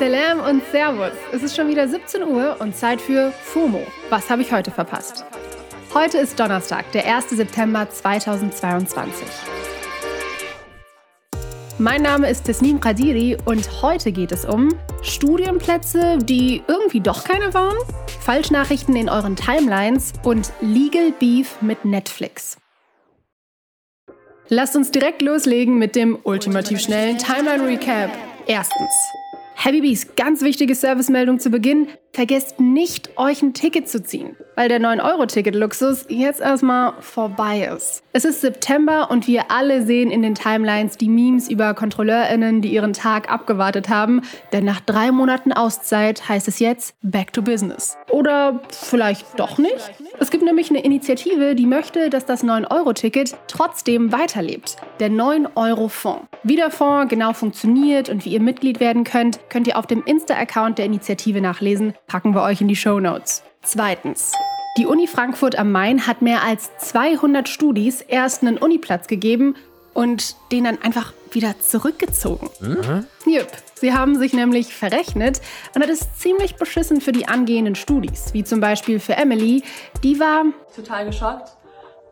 Salam und Servus. Es ist schon wieder 17 Uhr und Zeit für FOMO. Was habe ich heute verpasst? Heute ist Donnerstag, der 1. September 2022. Mein Name ist Tesnim Qadiri und heute geht es um Studienplätze, die irgendwie doch keine waren, Falschnachrichten in euren Timelines und Legal Beef mit Netflix. Lasst uns direkt loslegen mit dem ultimativ schnellen Timeline Recap. Erstens. Bees, ganz wichtige Servicemeldung zu Beginn. Vergesst nicht, euch ein Ticket zu ziehen, weil der 9-Euro-Ticket-Luxus jetzt erstmal vorbei ist. Es ist September und wir alle sehen in den Timelines die Memes über KontrolleurInnen, die ihren Tag abgewartet haben, denn nach drei Monaten Auszeit heißt es jetzt Back to Business. Oder vielleicht doch nicht? Es gibt nämlich eine Initiative, die möchte, dass das 9-Euro-Ticket trotzdem weiterlebt. Der 9-Euro-Fonds. Wie der Fonds genau funktioniert und wie ihr Mitglied werden könnt, könnt ihr auf dem Insta-Account der Initiative nachlesen packen wir euch in die Show Notes. Zweitens. Die Uni Frankfurt am Main hat mehr als 200 Studis erst einen Uniplatz gegeben und den dann einfach wieder zurückgezogen. Mhm. Jupp, sie haben sich nämlich verrechnet und das ist ziemlich beschissen für die angehenden Studis, wie zum Beispiel für Emily. Die war total geschockt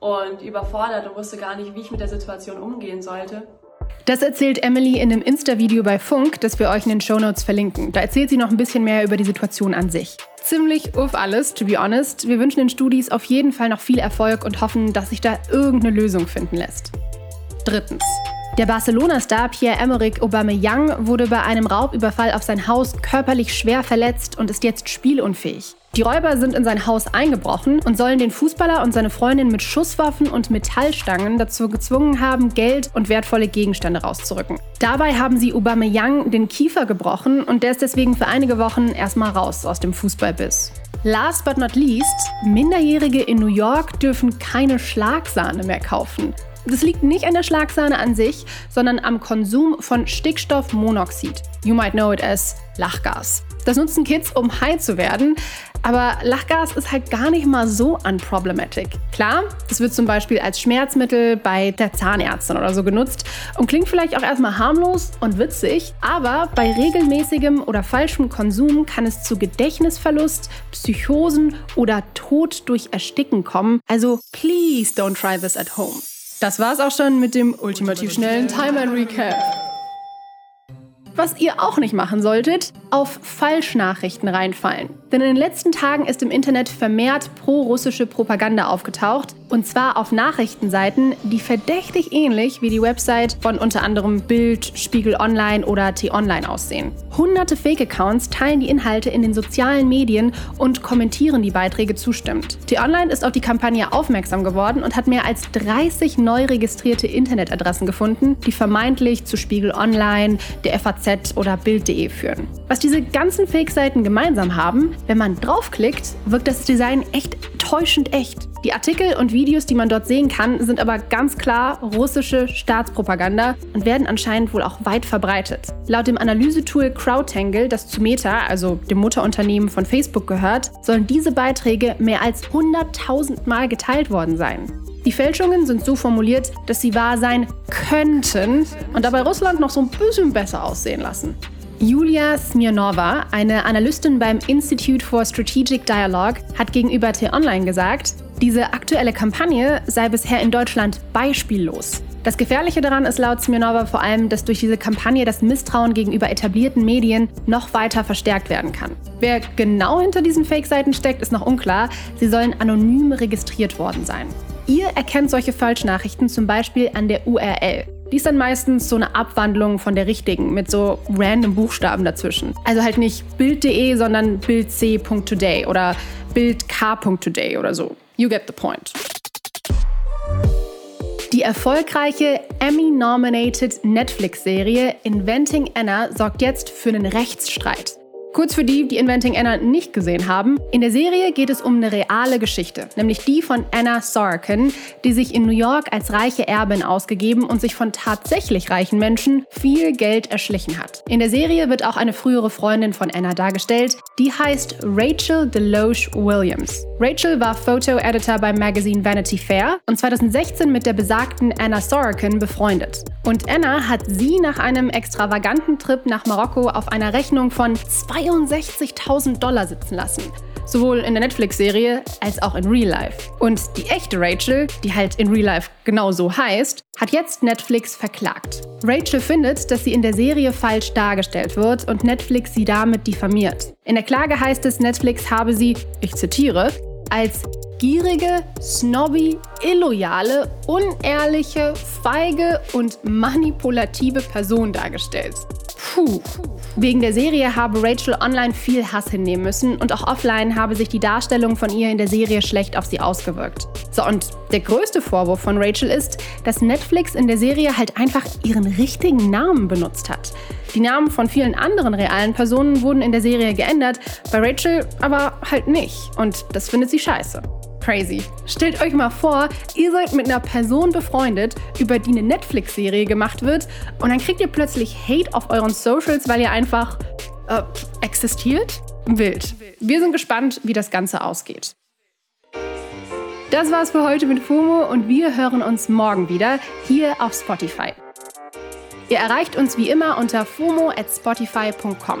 und überfordert und wusste gar nicht, wie ich mit der Situation umgehen sollte. Das erzählt Emily in einem Insta-Video bei Funk, das wir euch in den Shownotes verlinken. Da erzählt sie noch ein bisschen mehr über die Situation an sich. Ziemlich uff alles, to be honest. Wir wünschen den Studis auf jeden Fall noch viel Erfolg und hoffen, dass sich da irgendeine Lösung finden lässt. Drittens. Der Barcelona-Star Pierre-Emerick Aubameyang wurde bei einem Raubüberfall auf sein Haus körperlich schwer verletzt und ist jetzt spielunfähig. Die Räuber sind in sein Haus eingebrochen und sollen den Fußballer und seine Freundin mit Schusswaffen und Metallstangen dazu gezwungen haben, Geld und wertvolle Gegenstände rauszurücken. Dabei haben sie Aubameyang den Kiefer gebrochen und der ist deswegen für einige Wochen erstmal raus aus dem Fußballbiss. Last but not least, Minderjährige in New York dürfen keine Schlagsahne mehr kaufen. Das liegt nicht an der Schlagsahne an sich, sondern am Konsum von Stickstoffmonoxid. You might know it as Lachgas. Das nutzen Kids, um high zu werden, aber Lachgas ist halt gar nicht mal so unproblematic. Klar, es wird zum Beispiel als Schmerzmittel bei der Zahnärztin oder so genutzt und klingt vielleicht auch erstmal harmlos und witzig, aber bei regelmäßigem oder falschem Konsum kann es zu Gedächtnisverlust, Psychosen oder Tod durch Ersticken kommen. Also please don't try this at home. Das war's auch schon mit dem ultimativ schnellen Timeline Recap. Was ihr auch nicht machen solltet, auf Falschnachrichten reinfallen. Denn in den letzten Tagen ist im Internet vermehrt pro-russische Propaganda aufgetaucht. Und zwar auf Nachrichtenseiten, die verdächtig ähnlich wie die Website von unter anderem Bild, Spiegel Online oder T-Online aussehen. Hunderte Fake-Accounts teilen die Inhalte in den sozialen Medien und kommentieren die Beiträge zustimmend. T-Online ist auf die Kampagne aufmerksam geworden und hat mehr als 30 neu registrierte Internetadressen gefunden, die vermeintlich zu Spiegel Online, der FAZ oder Bild.de führen. Was diese ganzen Fake-Seiten gemeinsam haben, wenn man draufklickt, wirkt das Design echt täuschend echt. Die Artikel und Videos, die man dort sehen kann, sind aber ganz klar russische Staatspropaganda und werden anscheinend wohl auch weit verbreitet. Laut dem Analysetool CrowdTangle, das zu Meta, also dem Mutterunternehmen von Facebook gehört, sollen diese Beiträge mehr als 100.000 Mal geteilt worden sein. Die Fälschungen sind so formuliert, dass sie wahr sein könnten und dabei Russland noch so ein bisschen besser aussehen lassen. Julia Smirnova, eine Analystin beim Institute for Strategic Dialogue, hat gegenüber T-Online gesagt, diese aktuelle Kampagne sei bisher in Deutschland beispiellos. Das Gefährliche daran ist laut Smirnova vor allem, dass durch diese Kampagne das Misstrauen gegenüber etablierten Medien noch weiter verstärkt werden kann. Wer genau hinter diesen Fake-Seiten steckt, ist noch unklar. Sie sollen anonym registriert worden sein. Ihr erkennt solche Falschnachrichten zum Beispiel an der URL. Die ist dann meistens so eine Abwandlung von der richtigen mit so random Buchstaben dazwischen. Also halt nicht bild.de, sondern bildc.today oder bildk.today oder so. You get the point. Die erfolgreiche Emmy-nominated Netflix-Serie Inventing Anna sorgt jetzt für einen Rechtsstreit. Kurz für die, die Inventing Anna nicht gesehen haben, in der Serie geht es um eine reale Geschichte, nämlich die von Anna Sorkin, die sich in New York als reiche Erbin ausgegeben und sich von tatsächlich reichen Menschen viel Geld erschlichen hat. In der Serie wird auch eine frühere Freundin von Anna dargestellt, die heißt Rachel Deloche Williams. Rachel war Photo-Editor beim Magazin Vanity Fair und 2016 mit der besagten Anna Sorokin befreundet. Und Anna hat sie nach einem extravaganten Trip nach Marokko auf einer Rechnung von 62.000 Dollar sitzen lassen sowohl in der Netflix-Serie als auch in Real Life. Und die echte Rachel, die halt in Real Life genau so heißt, hat jetzt Netflix verklagt. Rachel findet, dass sie in der Serie falsch dargestellt wird und Netflix sie damit diffamiert. In der Klage heißt es, Netflix habe sie, ich zitiere, als gierige, snobby, illoyale, unehrliche, feige und manipulative Person dargestellt. Puh. Wegen der Serie habe Rachel online viel Hass hinnehmen müssen und auch offline habe sich die Darstellung von ihr in der Serie schlecht auf sie ausgewirkt. So, und der größte Vorwurf von Rachel ist, dass Netflix in der Serie halt einfach ihren richtigen Namen benutzt hat. Die Namen von vielen anderen realen Personen wurden in der Serie geändert, bei Rachel aber halt nicht. Und das findet sie scheiße. Crazy. Stellt euch mal vor, ihr seid mit einer Person befreundet, über die eine Netflix-Serie gemacht wird, und dann kriegt ihr plötzlich Hate auf euren Socials, weil ihr einfach äh, existiert? Wild. Wir sind gespannt, wie das Ganze ausgeht. Das war's für heute mit FOMO und wir hören uns morgen wieder hier auf Spotify. Ihr erreicht uns wie immer unter FOMO at spotify.com.